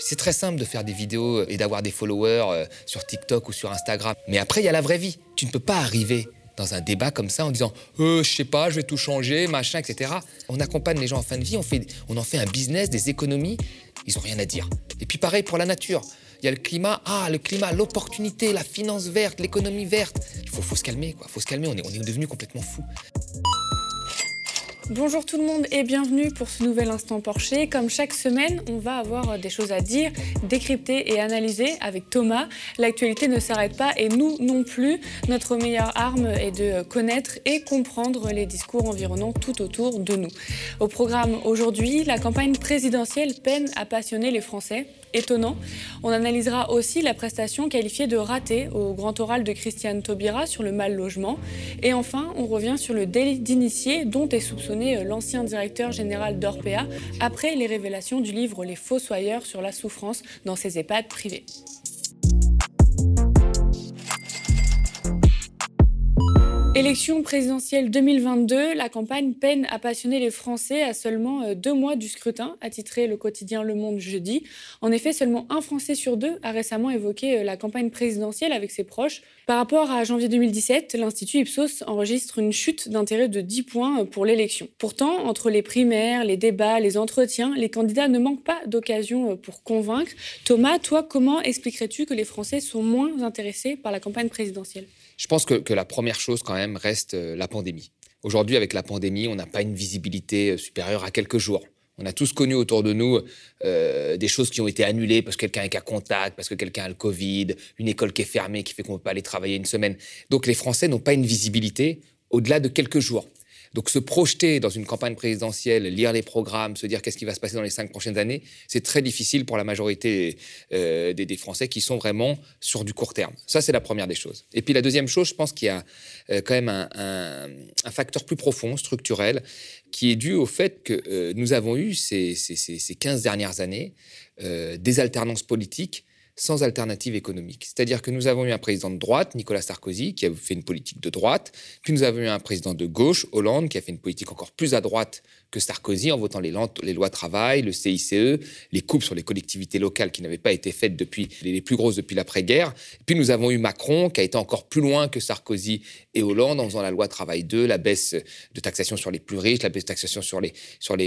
C'est très simple de faire des vidéos et d'avoir des followers euh, sur TikTok ou sur Instagram. Mais après, il y a la vraie vie. Tu ne peux pas arriver dans un débat comme ça en disant euh, je sais pas, je vais tout changer, machin, etc. On accompagne les gens en fin de vie, on, en fait un business, des économies, ils n'ont rien à dire. Et puis pareil pour la nature. Il y a le climat, ah, le climat, l'opportunité, la finance verte, l'économie verte. Il faut, faut se calmer, quoi. faut se calmer, on est, on est devenu complètement fou. Bonjour tout le monde et bienvenue pour ce nouvel instant Porsche. Comme chaque semaine, on va avoir des choses à dire, décrypter et analyser avec Thomas. L'actualité ne s'arrête pas et nous non plus. Notre meilleure arme est de connaître et comprendre les discours environnants tout autour de nous. Au programme aujourd'hui, la campagne présidentielle peine à passionner les Français étonnant. On analysera aussi la prestation qualifiée de ratée au grand oral de Christiane Taubira sur le mal logement. Et enfin, on revient sur le délit d'initié dont est soupçonné l'ancien directeur général d'Orpea après les révélations du livre Les Fossoyeurs sur la souffrance dans ses EHPAD privés. Élection présidentielle 2022, la campagne peine à passionner les Français à seulement euh, deux mois du scrutin, a titré le quotidien Le Monde jeudi. En effet, seulement un Français sur deux a récemment évoqué euh, la campagne présidentielle avec ses proches. Par rapport à janvier 2017, l'Institut Ipsos enregistre une chute d'intérêt de 10 points euh, pour l'élection. Pourtant, entre les primaires, les débats, les entretiens, les candidats ne manquent pas d'occasions pour convaincre. Thomas, toi, comment expliquerais-tu que les Français sont moins intéressés par la campagne présidentielle? Je pense que, la première chose quand même reste euh, la pandémie. Aujourd'hui, avec la pandémie, on n'a pas une visibilité euh, supérieure à quelques jours. On a tous connu autour de nous euh, des choses qui ont été annulées parce que quelqu'un est à contact, parce que quelqu'un a le Covid, une école qui est fermée, qui fait qu'on ne peut pas aller travailler une semaine. Donc les Français n'ont pas une visibilité au-delà de quelques jours. Donc se projeter dans une campagne présidentielle, lire les programmes, se dire qu'est-ce qui va se passer dans les cinq prochaines années, c'est très difficile pour la majorité euh, des, Français qui sont vraiment sur du court terme. Ça, c'est la première des choses. Et puis la deuxième chose, je pense qu'il y a euh, quand même un, facteur plus profond, structurel, qui est dû au fait que euh, nous avons eu ces, ces, ces 15 dernières années des alternances politiques sans alternative économique. C'est-à-dire que nous avons eu un président de droite, Nicolas Sarkozy, qui a fait une politique de droite, puis nous avons eu un président de gauche, Hollande, qui a fait une politique encore plus à droite que Sarkozy en votant les, lois travail, le CICE, les coupes sur les collectivités locales qui n'avaient pas été faites depuis les plus grosses depuis l'après-guerre. Puis nous avons eu Macron qui a été encore plus loin que Sarkozy et Hollande en faisant la loi travail 2, la baisse de taxation sur les plus riches, la baisse de taxation sur les,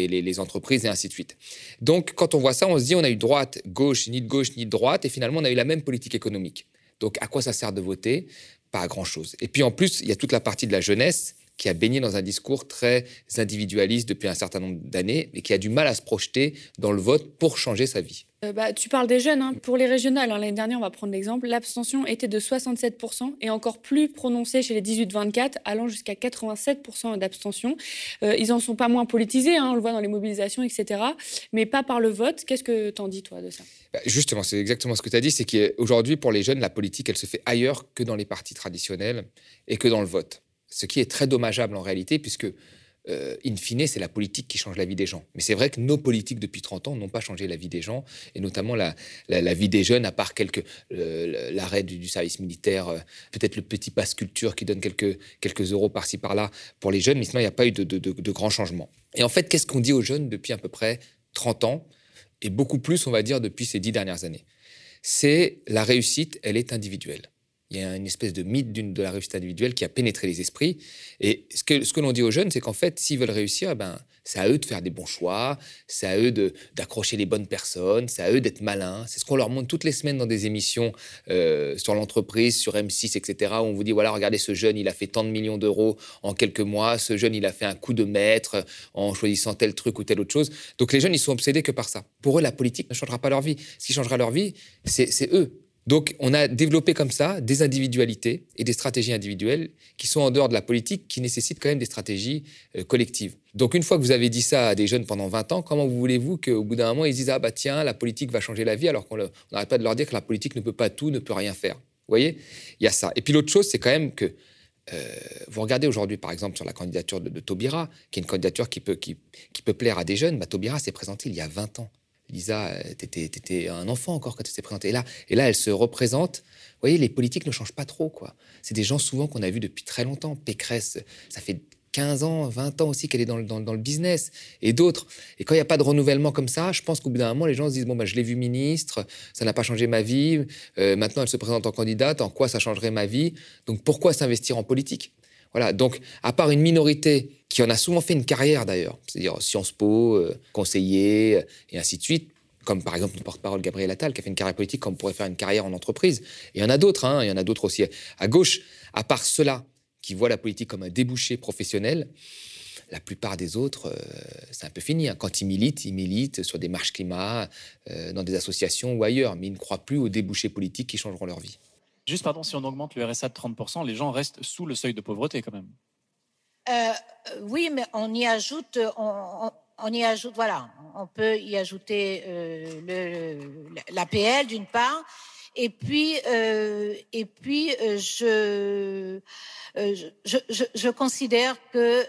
les entreprises et ainsi de suite. Donc quand on voit ça, on se dit on a eu droite, gauche, ni de gauche ni de droite, et finalement on a eu la même politique économique. Donc à quoi ça sert de voter? Pas à grand-chose. Et puis en plus, il y a toute la partie de la jeunesse qui a baigné dans un discours très individualiste depuis un certain nombre d'années, mais qui a du mal à se projeter dans le vote pour changer sa vie. Euh, bah, tu parles des jeunes. Hein. Pour les régionales, hein, l'année dernière, on va prendre l'exemple, l'abstention était de 67% et encore plus prononcée chez les 18-24, allant jusqu'à 87% d'abstention. Euh, ils en sont pas moins politisés, hein, on le voit dans les mobilisations, etc., mais pas par le vote. Qu'est-ce que t'en dis, toi, de ça? Bah, Justement, c'est exactement ce que tu as dit, c'est qu'aujourd'hui, pour les jeunes, la politique, elle se fait ailleurs que dans les partis traditionnels et que dans le vote ce qui est très dommageable en réalité, puisque, euh, in fine, c'est la politique qui change la vie des gens. Mais c'est vrai que nos politiques depuis 30 ans n'ont pas changé la vie des gens, et notamment la, vie des jeunes, à part quelques euh, l'arrêt du, service militaire, euh, peut-être le petit passe culture qui donne quelques, quelques euros par-ci par-là pour les jeunes, mais sinon il n'y a pas eu de, de grands changements. Et en fait, qu'est-ce qu'on dit aux jeunes depuis à peu près 30 ans, et beaucoup plus, on va dire, depuis ces dix dernières années? C'est la réussite, elle est individuelle il y a une espèce de mythe de la réussite individuelle qui a pénétré les esprits. Et ce que, l'on dit aux jeunes, c'est qu'en fait, s'ils veulent réussir, eh ben, c'est à eux de faire des bons choix, c'est à eux d'accrocher les bonnes personnes, c'est à eux d'être malins. C'est ce qu'on leur montre toutes les semaines dans des émissions euh, sur l'entreprise, sur M6, etc., où on vous dit, voilà, regardez ce jeune, il a fait tant de millions d'euros en quelques mois, ce jeune, il a fait un coup de maître en choisissant tel truc ou telle autre chose. Donc les jeunes, ils sont obsédés que par ça. Pour eux, la politique ne changera pas leur vie. Ce qui changera leur vie, c'est eux. Donc on a développé comme ça des individualités et des stratégies individuelles qui sont en dehors de la politique, qui nécessitent quand même des stratégies euh, collectives. Donc une fois que vous avez dit ça à des jeunes pendant 20 ans, comment voulez-vous qu'au bout d'un moment ils disent ah bah tiens la politique va changer la vie alors qu'on n'arrête pas de leur dire que la politique ne peut pas tout, ne peut rien faire? Vous voyez, il y a ça. Et puis l'autre chose c'est quand même que euh, vous regardez aujourd'hui, par exemple, sur la candidature de, Taubira, qui est une candidature qui peut, qui, peut plaire à des jeunes. Bah, Taubira s'est présentée il y a 20 ans. Lisa, tu étais, un enfant encore quand tu t'es présentée. Et là, et là, elle se représente. Vous voyez, les politiques ne changent pas trop. quoi. C'est des gens souvent qu'on a vus depuis très longtemps. Pécresse, ça fait 15 ans, 20 ans aussi qu'elle est dans le, dans, le business, et d'autres. Et quand il n'y a pas de renouvellement comme ça, je pense qu'au bout d'un moment, les gens se disent, bon, bah, je l'ai vue ministre, ça n'a pas changé ma vie, euh, maintenant elle se présente en candidate, en quoi ça changerait ma vie? Donc pourquoi s'investir en politique? Voilà, donc à part une minorité qui en a souvent fait une carrière d'ailleurs, c'est-à-dire Sciences Po, euh, conseiller, euh, et ainsi de suite, comme par exemple le porte-parole Gabriel Attal, qui a fait une carrière politique comme pourrait faire une carrière en entreprise. Et il y en a d'autres, hein, il y en a d'autres aussi à gauche. À part ceux-là qui voient la politique comme un débouché professionnel, la plupart des autres, euh, c'est un peu fini. Hein. Quand ils militent, ils militent sur des marches climat, euh, dans des associations ou ailleurs, mais ils ne croient plus aux débouchés politiques qui changeront leur vie. Juste, pardon, si on augmente le RSA de 30%, les gens restent sous le seuil de pauvreté quand même. Euh, oui, mais on y ajoute, on, y ajoute, voilà, on peut y ajouter l'APL d'une part, et puis, euh, et puis euh, euh, je, je, je, considère que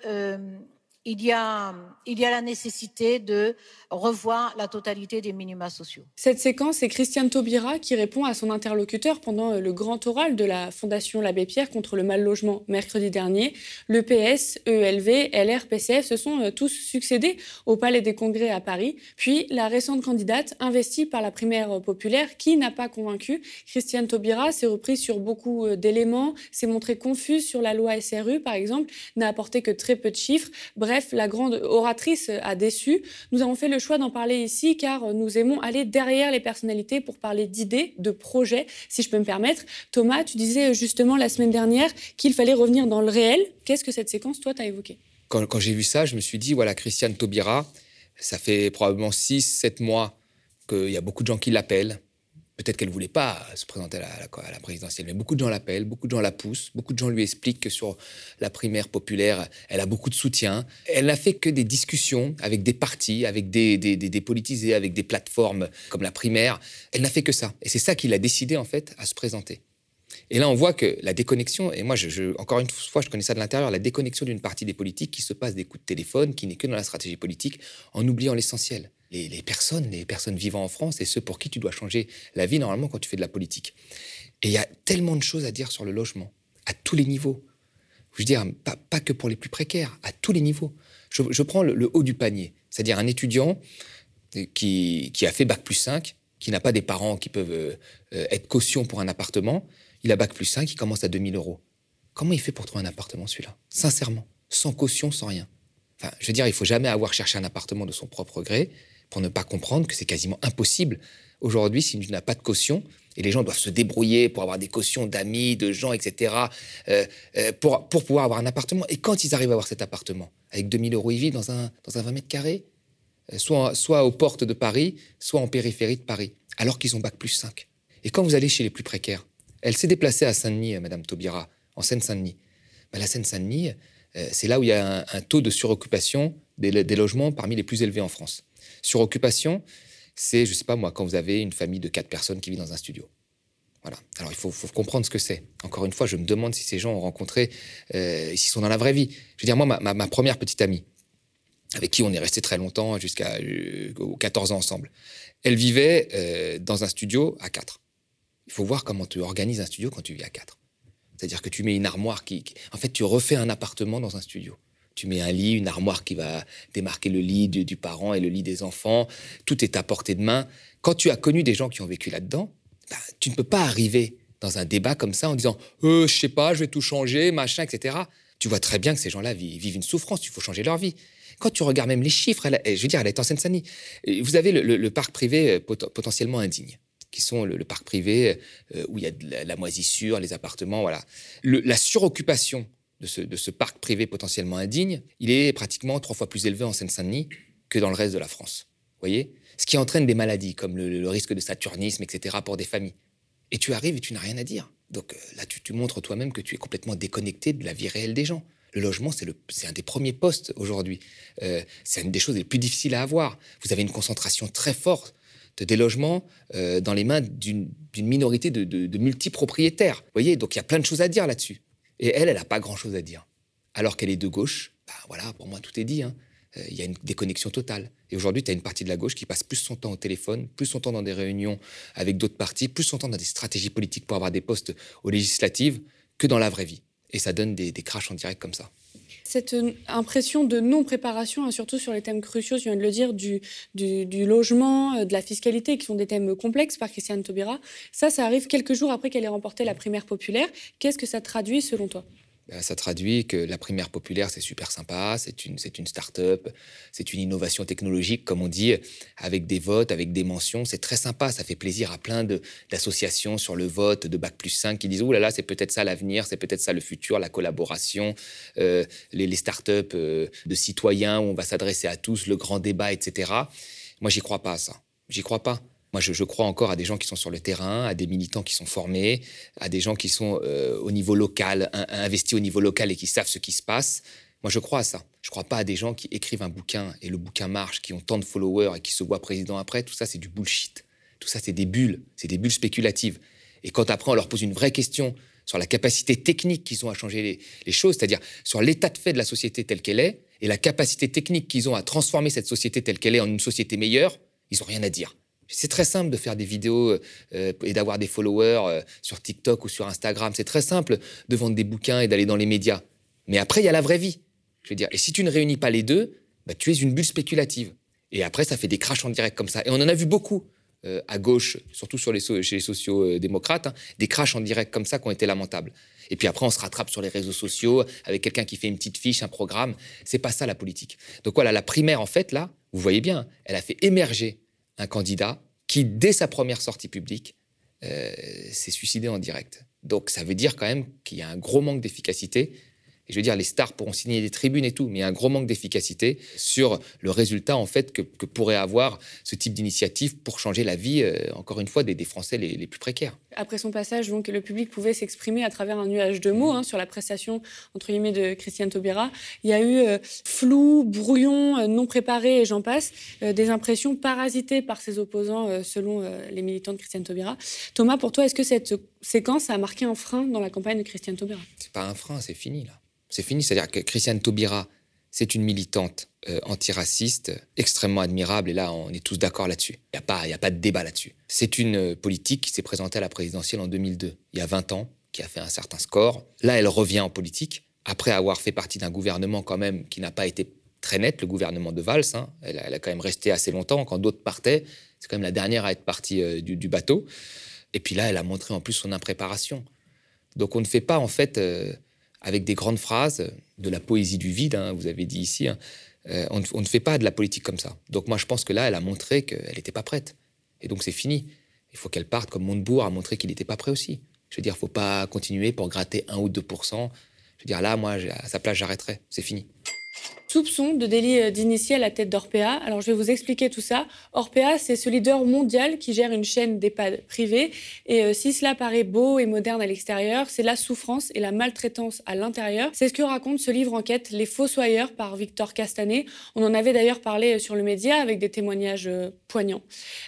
il y, a, la nécessité de revoir la totalité des minima sociaux. Cette séquence, c'est Christiane Taubira qui répond à son interlocuteur pendant le grand oral de la Fondation L'Abbé Pierre contre le mal logement mercredi dernier. Le PS, ELV, LR, PCF se sont tous succédés au Palais des Congrès à Paris. Puis la récente candidate, investie par la primaire populaire, qui n'a pas convaincu. Christiane Taubira s'est reprise sur beaucoup d'éléments, s'est montrée confuse sur la loi SRU, par exemple, n'a apporté que très peu de chiffres. Bref, Bref, la grande oratrice a déçu. Nous avons fait le choix d'en parler ici car nous aimons aller derrière les personnalités pour parler d'idées, de projets, si je peux me permettre. Thomas, tu disais justement la semaine dernière qu'il fallait revenir dans le réel. Qu'est-ce que cette séquence, toi, t'as évoqué? Quand, quand j'ai vu ça, je me suis dit, voilà, Christiane Taubira, ça fait probablement 6-7 mois qu'il y a beaucoup de gens qui l'appellent, Peut-être qu'elle ne voulait pas se présenter à la, présidentielle, mais beaucoup de gens l'appellent, beaucoup de gens la poussent, beaucoup de gens lui expliquent que sur la primaire populaire, elle a beaucoup de soutien. Elle n'a fait que des discussions avec des partis, avec des, des, politisés, avec des plateformes comme la primaire. Elle n'a fait que ça. Et c'est ça qui l'a décidé, en fait, à se présenter. Et là, on voit que la déconnexion, et moi, je, encore une fois, je connais ça de l'intérieur, la déconnexion d'une partie des politiques qui se passe des coups de téléphone, qui n'est que dans la stratégie politique, en oubliant l'essentiel les, personnes, les personnes vivant en France et ceux pour qui tu dois changer la vie normalement quand tu fais de la politique. Et il y a tellement de choses à dire sur le logement, à tous les niveaux. Je veux dire, pas, que pour les plus précaires, à tous les niveaux. Je, prends le, haut du panier, c'est-à-dire un étudiant qui, a fait Bac plus 5, qui n'a pas des parents qui peuvent euh, être caution pour un appartement. Il a Bac plus 5, il commence à 2000 euros. Comment il fait pour trouver un appartement, celui-là? Sincèrement, sans caution, sans rien. Enfin, je veux dire, il faut jamais avoir cherché un appartement de son propre gré pour ne pas comprendre que c'est quasiment impossible aujourd'hui si tu n'as pas de caution. Et les gens doivent se débrouiller pour avoir des cautions d'amis, de gens, etc., euh, euh, pour, pour pouvoir avoir un appartement. Et quand ils arrivent à avoir cet appartement, avec 2000 euros, ils vivent dans un, dans un 20 mètres carrés, euh, soit, soit aux portes de Paris, soit en périphérie de Paris, alors qu'ils ont bac plus 5. Et quand vous allez chez les plus précaires, elle s'est déplacée à Saint-Denis, Madame Taubira, en Seine-Saint-Denis. Ben, la Seine-Saint-Denis, c'est là où il y a un, taux de suroccupation des logements parmi les plus élevés en France. Sur occupation, c'est, je sais pas moi, quand vous avez une famille de quatre personnes qui vit dans un studio. Voilà. Alors il faut, comprendre ce que c'est. Encore une fois, je me demande si ces gens ont rencontré, euh, s'ils sont dans la vraie vie. Je veux dire, moi, ma, première petite amie, avec qui on est resté très longtemps, jusqu'à 14 euh, ans ensemble, elle vivait euh, dans un studio à quatre. Il faut voir comment tu organises un studio quand tu vis à quatre. C'est-à-dire que tu mets une armoire qui... En fait, tu refais un appartement dans un studio. Tu mets un lit, une armoire qui va démarquer le lit du, parent et le lit des enfants. Tout est à portée de main. Quand tu as connu des gens qui ont vécu là-dedans, bah, tu ne peux pas arriver dans un débat comme ça en disant euh, je sais pas, je vais tout changer, machin, etc. Tu vois très bien que ces gens-là vivent une souffrance, il faut changer leur vie. Quand tu regardes même les chiffres, je veux dire, elle est en Seine-Saint-Denis. Vous avez le, parc privé euh, potentiellement indigne, qui sont le, parc privé euh, où il y a la, moisissure, les appartements, voilà. la suroccupation de ce, parc privé potentiellement indigne, il est pratiquement trois fois plus élevé en Seine-Saint-Denis que dans le reste de la France. voyez? Ce qui entraîne des maladies comme le, risque de saturnisme, etc., pour des familles. Et tu arrives et tu n'as rien à dire. Donc euh, là, tu, montres toi-même que tu es complètement déconnecté de la vie réelle des gens. Le logement, c'est un des premiers postes aujourd'hui. Euh, c'est une des choses les plus difficiles à avoir. Vous avez une concentration très forte de des logements euh, dans les mains d'une minorité de, de, de multipropriétaires. Vous voyez, donc il y a plein de choses à dire là-dessus. Et elle, elle n'a pas grand-chose à dire. Alors qu'elle est de gauche, bah voilà, pour moi, tout est dit. Hein. Euh, il y a une déconnexion totale. Et aujourd'hui, tu as une partie de la gauche qui passe plus son temps au téléphone, plus son temps dans des réunions avec d'autres partis, plus son temps dans des stratégies politiques pour avoir des postes aux législatives que dans la vraie vie. Et ça donne des, des crashs en direct comme ça. Cette impression de non-préparation, hein, surtout sur les thèmes cruciaux, je viens de le dire, du, du, logement, euh, de la fiscalité, qui sont des thèmes complexes par Christiane Taubira, ça, ça arrive quelques jours après qu'elle ait remporté la primaire populaire. Qu'est-ce que ça traduit selon toi? Ça traduit que la primaire populaire, c'est super sympa, c'est une, c'est une start-up, c'est une innovation technologique, comme on dit, avec des votes, avec des mentions. C'est très sympa, ça fait plaisir à plein d'associations sur le vote de Bac plus 5 qui disent, ouh là là, c'est peut-être ça l'avenir, c'est peut-être ça le futur, la collaboration, euh, les, les start-up euh, de citoyens où on va s'adresser à tous, le grand débat, etc. Moi, j'y crois pas à ça. J'y crois pas. Moi, je, crois encore à des gens qui sont sur le terrain, à des militants qui sont formés, à des gens qui sont euh, au niveau local, investis au niveau local et qui savent ce qui se passe. Moi, je crois à ça. Je ne crois pas à des gens qui écrivent un bouquin et le bouquin marche, qui ont tant de followers et qui se voient président après. Tout ça, c'est du bullshit. Tout ça, c'est des bulles. C'est des bulles spéculatives. Et quand après, on leur pose une vraie question sur la capacité technique qu'ils ont à changer les, les choses, c'est-à-dire sur l'état de fait de la société telle qu'elle est et la capacité technique qu'ils ont à transformer cette société telle qu'elle est en une société meilleure, ils n'ont rien à dire. C'est très simple de faire des vidéos euh, et d'avoir des followers euh, sur TikTok ou sur Instagram. C'est très simple de vendre des bouquins et d'aller dans les médias. Mais après, il y a la vraie vie. Je veux dire, et si tu ne réunis pas les deux, bah, tu es une bulle spéculative. Et après, ça fait des crashs en direct comme ça. Et on en a vu beaucoup euh, à gauche, surtout sur les chez les sociaux-démocrates, hein, des crashs en direct comme ça qui ont été lamentables. Et puis après, on se rattrape sur les réseaux sociaux avec quelqu'un qui fait une petite fiche, un programme. C'est pas ça la politique. Donc voilà, la primaire, en fait, là, vous voyez bien, elle a fait émerger un candidat qui, dès sa première sortie publique, euh, s'est suicidé en direct. Donc ça veut dire quand même qu'il y a un gros manque d'efficacité je veux dire, les stars pourront signer des tribunes et tout, mais il y a un gros manque d'efficacité sur le résultat en fait que, pourrait avoir ce type d'initiative pour changer la vie, euh, encore une fois, des, Français les, plus précaires. Après son passage, donc, le public pouvait s'exprimer à travers un nuage de mots hein, sur la prestation entre guillemets de Christiane Taubira. Il y a eu euh, flou, brouillon, euh, non préparé et j'en passe, des impressions parasitées par ses opposants selon les militants de Christiane Taubira. Thomas, pour toi, est-ce que cette séquence a marqué un frein dans la campagne de Christiane Taubira? C'est pas un frein, c'est fini là c'est fini. C'est-à-dire que Christiane Taubira, c'est une militante euh, antiraciste extrêmement admirable, et là, on est tous d'accord là-dessus. Il n'y a, a pas de débat là-dessus. C'est une euh, politique qui s'est présentée à la présidentielle en 2002, il y a 20 ans, qui a fait un certain score. Là, elle revient en politique, après avoir fait partie d'un gouvernement quand même qui n'a pas été très net, le gouvernement de Valls. Hein. Elle, a quand même resté assez longtemps. Quand d'autres partaient, c'est quand même la dernière à être partie euh, du, bateau. Et puis là, elle a montré en plus son impréparation. Donc on ne fait pas, en fait avec des grandes phrases, de la poésie du vide, hein, vous avez dit ici. Hein. Euh, on, ne fait pas de la politique comme ça. Donc moi, je pense que là, elle a montré qu'elle n'était pas prête. Et donc c'est fini. Il faut qu'elle parte comme Montebourg a montré qu'il n'était pas prêt aussi. Je veux dire, il ne faut pas continuer pour gratter 1 ou 2% Je veux dire, là, moi, à sa place, j'arrêterai. C'est fini soupçon de délit euh, d'initié à la tête d'Orpea. Alors, je vais vous expliquer tout ça. Orpea, c'est ce leader mondial qui gère une chaîne d'EHPAD privée. Et euh, si cela paraît beau et moderne à l'extérieur, c'est la souffrance et la maltraitance à l'intérieur. C'est ce que raconte ce livre enquête Les Fossoyeurs par Victor Castanet. On en avait d'ailleurs parlé euh, sur le média avec des témoignages poignants.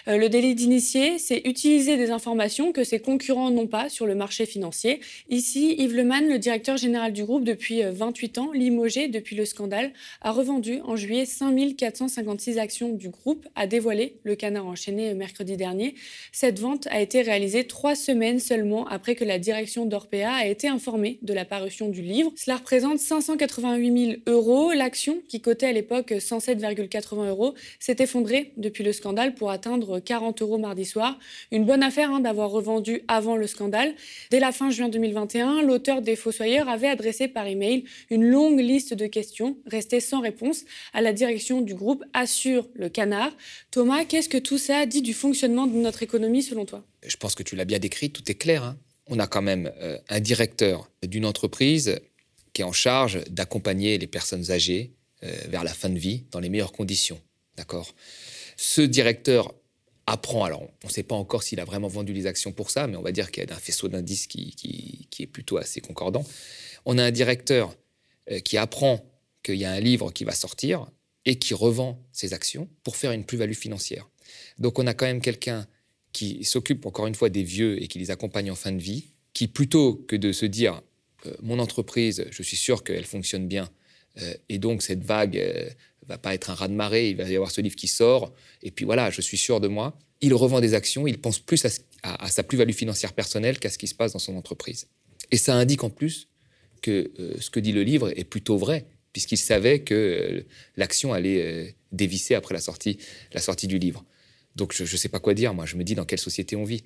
le délit d'initié, c'est utiliser des informations que ses concurrents n'ont pas sur le marché financier. Ici, Yves Leman, le directeur général du groupe depuis 28 ans, limogé depuis le scandale, a revendu en juillet 5456 actions du groupe, a dévoilé le canard enchaîné mercredi dernier. Cette vente a été réalisée trois semaines seulement après que la direction d'Orpea a été informée de la parution du livre. Cela représente 588 000 euros. L'action, qui cotait à l'époque 107,80 euros, s'est effondrée depuis le scandale pour atteindre 40 euros mardi soir. Une bonne affaire hein, d'avoir revendu avant le scandale. Dès la fin juin 2021, l'auteur des Fossoyeurs avait adressé par email une longue liste de questions restées sans réponse à la direction du groupe, assure le canard. Thomas, qu'est-ce que tout ça dit du fonctionnement de notre économie selon toi? Je pense que tu l'as bien décrit, tout est clair. Hein. On a quand même euh, un directeur d'une entreprise qui est en charge d'accompagner les personnes âgées euh, vers la fin de vie dans les meilleures conditions. D'accord? Ce directeur apprend, alors on ne sait pas encore s'il a vraiment vendu les actions pour ça, mais on va dire qu'il y a un faisceau d'indices qui, est plutôt assez concordant. On a un directeur euh, qui apprend qu'il y a un livre qui va sortir et qui revend ses actions pour faire une plus-value financière. Donc on a quand même quelqu'un qui s'occupe encore une fois des vieux et qui les accompagne en fin de vie, qui plutôt que de se dire euh, mon entreprise, je suis sûr qu'elle fonctionne bien, euh, et donc cette vague euh, va pas être un raz de marée, il va y avoir ce livre qui sort, et puis voilà, je suis sûr de moi. Il revend des actions, il pense plus à, à sa plus-value financière personnelle qu'à ce qui se passe dans son entreprise. Et ça indique en plus que ce que dit le livre est plutôt vrai puisqu'il savait que l'action allait dévisser après la sortie, la sortie du livre. Donc je ne sais pas quoi dire, moi je me dis dans quelle société on vit?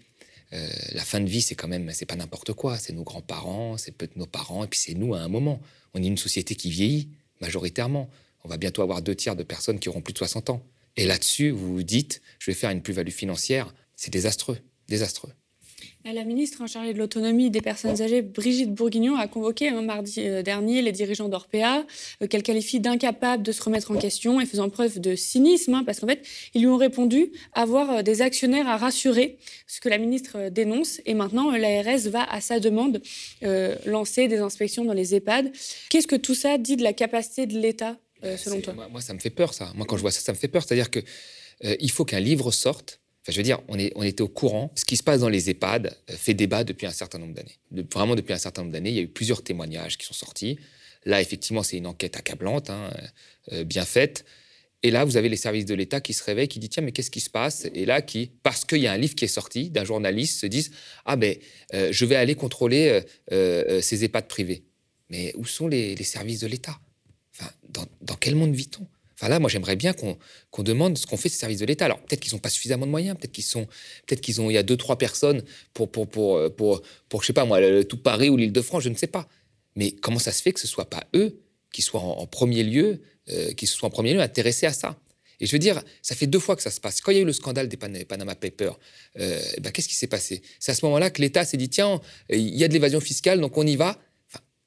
la fin de vie, c'est quand même, c'est pas n'importe quoi. C'est nos grands-parents, c'est peut-être nos parents, et puis c'est nous à un moment. On est une société qui vieillit majoritairement. On va bientôt avoir deux tiers de personnes qui auront plus de 60 ans. Et là-dessus, vous vous dites, je vais faire une plus-value financière. C'est désastreux, désastreux. La ministre chargée de l'autonomie des personnes âgées, Brigitte Bourguignon, a convoqué un mardi euh, dernier les dirigeants d'Orpea, euh, qu'elle qualifie d'incapables de se remettre en question et faisant preuve de cynisme, hein, parce qu'en fait, ils lui ont répondu avoir euh, des actionnaires à rassurer, ce que la ministre dénonce. Et maintenant, l'ARS va, à sa demande, lancer des inspections dans les EHPAD. Qu'est-ce que tout ça dit de la capacité de l'État, selon toi? moi, ça me fait peur, ça. Moi, quand je vois ça, ça me fait peur. C'est-à-dire qu'il il faut qu'un livre sorte je veux dire, on, était au courant. Ce qui se passe dans les EHPAD euh, fait débat depuis un certain nombre d'années. vraiment depuis un certain nombre d'années, il y a eu plusieurs témoignages qui sont sortis. Là, effectivement, c'est une enquête accablante, hein, euh, bien faite. Et là, vous avez les services de l'État qui se réveillent, qui disent tiens, mais qu'est-ce qui se passe? Et là, qui, parce qu'il y a un livre qui est sorti d'un journaliste, se disent ah ben, euh, je vais aller contrôler ces EHPAD privés. Mais où sont les, services de l'État? Dans quel monde vit-on? Enfin là, moi, j'aimerais bien qu'on demande ce qu'on fait ces services de l'État. Alors peut-être qu'ils n'ont pas suffisamment de moyens, peut-être qu'ils sont, peut-être qu'ils ont, il y a deux trois personnes pour pour pour euh, pour, je sais pas moi, tout Paris ou l'Île-de-France, je ne sais pas. Mais comment ça se fait que ce soit pas eux qui soient en, premier lieu, euh, qui soient en premier lieu intéressés à ça? Et je veux dire, ça fait deux fois que ça se passe. Quand il y a eu le scandale des Panama Papers, euh, ben, qu'est-ce qui s'est passé? C'est à ce moment-là que l'État s'est dit tiens, il y a de l'évasion fiscale, donc on y va.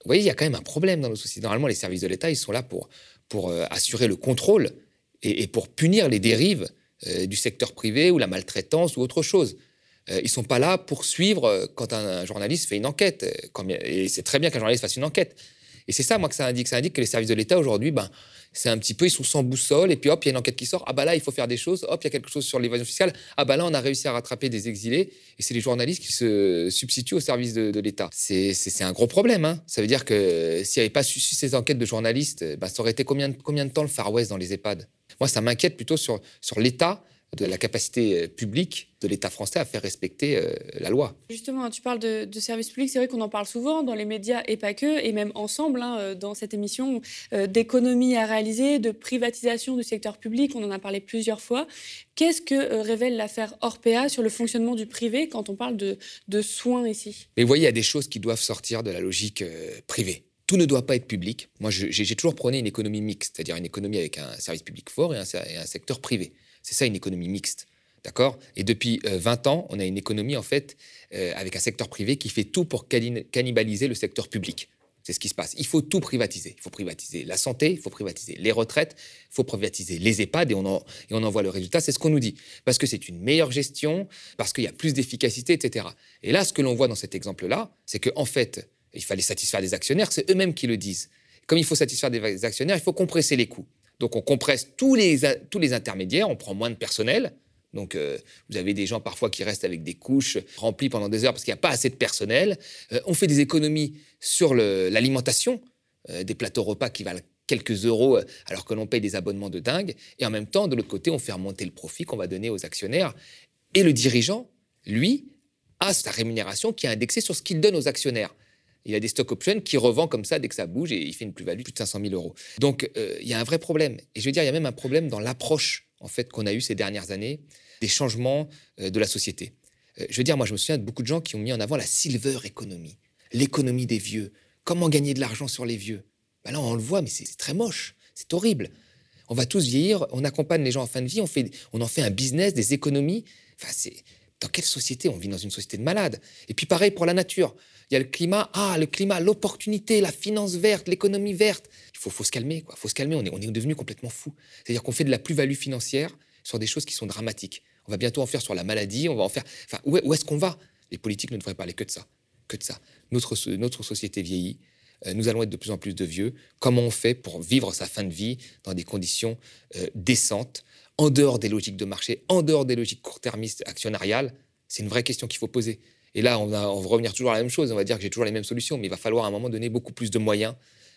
Vous voyez, il y a quand même un problème dans nos sociétés. Normalement, les services de l'État, ils sont là pour pour euh, assurer le contrôle et, pour punir les dérives euh, du secteur privé ou la maltraitance ou autre chose. Euh, ils ne sont pas là pour suivre quand un, journaliste fait une enquête. et c'est très bien qu'un journaliste fasse une enquête. Et c'est ça, moi, que ça indique. Ça indique que les services de l'État, aujourd'hui, ben, c'est un petit peu, ils sont sans boussole, et puis hop, il y a une enquête qui sort, ah bah là, il faut faire des choses, hop, il y a quelque chose sur l'évasion fiscale, ah bah là, on a réussi à rattraper des exilés, et c'est les journalistes qui se substituent au service de, l'État. C'est un gros problème, hein. ça veut dire que s'il n'y avait pas su ces enquêtes de journalistes, bah, ça aurait été combien, combien de temps le Far West dans les EHPAD? Moi, ça m'inquiète plutôt sur, sur l'État de la capacité euh, publique de l'État français à faire respecter euh, la loi. Justement, tu parles de, de services publics, c'est vrai qu'on en parle souvent dans les médias et pas que, et même ensemble hein, euh, dans cette émission, d'économie à réaliser, de privatisation du secteur public, on en a parlé plusieurs fois. Qu'est-ce que révèle l'affaire Orpea sur le fonctionnement du privé quand on parle de, de soins ici? Mais vous voyez, il y a des choses qui doivent sortir de la logique privée tout ne doit pas être public. Moi, j'ai toujours prôné une économie mixte, c'est-à-dire une économie avec un service public fort et un, et un secteur privé. C'est ça une économie mixte. D'accord? Et depuis 20 euh, ans, on a une économie, en fait, euh, avec un secteur privé qui fait tout pour cannibaliser le secteur public. C'est ce qui se passe. Il faut tout privatiser. Il faut privatiser la santé, il faut privatiser les retraites, il faut privatiser les EHPAD et on en, on voit le résultat. C'est ce qu'on nous dit. Parce que c'est une meilleure gestion, parce qu'il y a plus d'efficacité, etc. Et là, ce que l'on voit dans cet exemple-là, c'est qu'en en fait, il fallait satisfaire des actionnaires, c'est eux-mêmes qui le disent. Comme il faut satisfaire des actionnaires, il faut compresser les coûts. Donc on compresse tous les, tous les intermédiaires, on prend moins de personnel. Donc euh, vous avez des gens parfois qui restent avec des couches remplies pendant des heures parce qu'il n'y a pas assez de personnel. Euh, on fait des économies sur l'alimentation, euh, des plateaux repas qui valent quelques euros alors que l'on paye des abonnements de dingue. Et en même temps, de l'autre côté, on fait remonter le profit qu'on va donner aux actionnaires. Et le dirigeant, lui, a sa rémunération qui est indexée sur ce qu'il donne aux actionnaires il y a des stock options qui revend comme ça dès que ça bouge et il fait une plus-value de plus de 500 000 euros. Donc euh, il y a un vrai problème. Et je veux dire, il y a même un problème dans l'approche en fait qu'on a eu ces dernières années des changements euh, de la société. Euh, je veux dire, moi je me souviens de beaucoup de gens qui ont mis en avant la silver economy, l'économie des vieux. Comment gagner de l'argent sur les vieux? Ben Là, on le voit, mais c'est très moche, c'est horrible. On va tous vieillir, on accompagne les gens en fin de vie, on, fait, on en fait un business, des économies. Enfin, c'est dans quelle société On vit dans une société de malades? Et puis pareil pour la nature. Il y a le climat, ah, le climat, l'opportunité, la finance verte, l'économie verte. Il faut, se calmer, faut se calmer, on est, on devenu complètement fou. C'est-à-dire qu'on fait de la plus-value financière sur des choses qui sont dramatiques. On va bientôt en faire sur la maladie, on va en faire... Enfin, où, est-ce qu'on va? Les politiques ne devraient parler que de ça. Que de ça. Notre, notre société vieillit, euh, nous allons être de plus en plus de vieux. Comment on fait pour vivre sa fin de vie dans des conditions euh, décentes? En dehors des logiques de marché, en dehors des logiques court-termistes actionnariales, c'est une vraie question qu'il faut poser. Et là, on, va revenir toujours à la même chose. On va dire que j'ai toujours les mêmes solutions, mais il va falloir à un moment donné beaucoup plus de moyens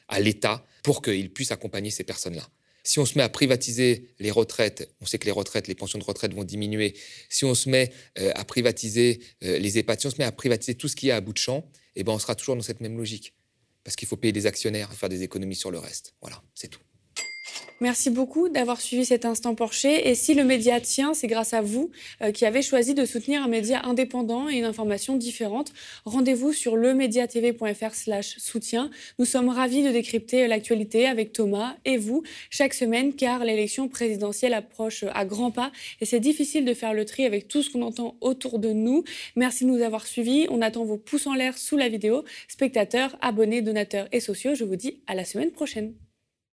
à l'État pour qu'il puisse accompagner ces personnes-là. Si on se met à privatiser les retraites, on sait que les retraites, les pensions de retraite vont diminuer. Si on se met euh, à privatiser euh, les EHPAD, si on se met à privatiser tout ce qui est à bout de champ, eh ben on sera toujours dans cette même logique. parce qu'il faut payer des actionnaires faire des économies sur le reste. Voilà, c'est tout. Merci beaucoup d'avoir suivi cet instant Porcher. Et si le média tient, c'est grâce à vous euh, qui avez choisi de soutenir un média indépendant et une information différente. Rendez-vous sur lemediatv.fr slash soutien. Nous sommes ravis de décrypter l'actualité avec Thomas et vous chaque semaine car l'élection présidentielle approche à grands pas et c'est difficile de faire le tri avec tout ce qu'on entend autour de nous. Merci de nous avoir suivis. On attend vos pouces en l'air sous la vidéo. Spectateurs, abonnés, donateurs et sociaux, je vous dis à la semaine prochaine.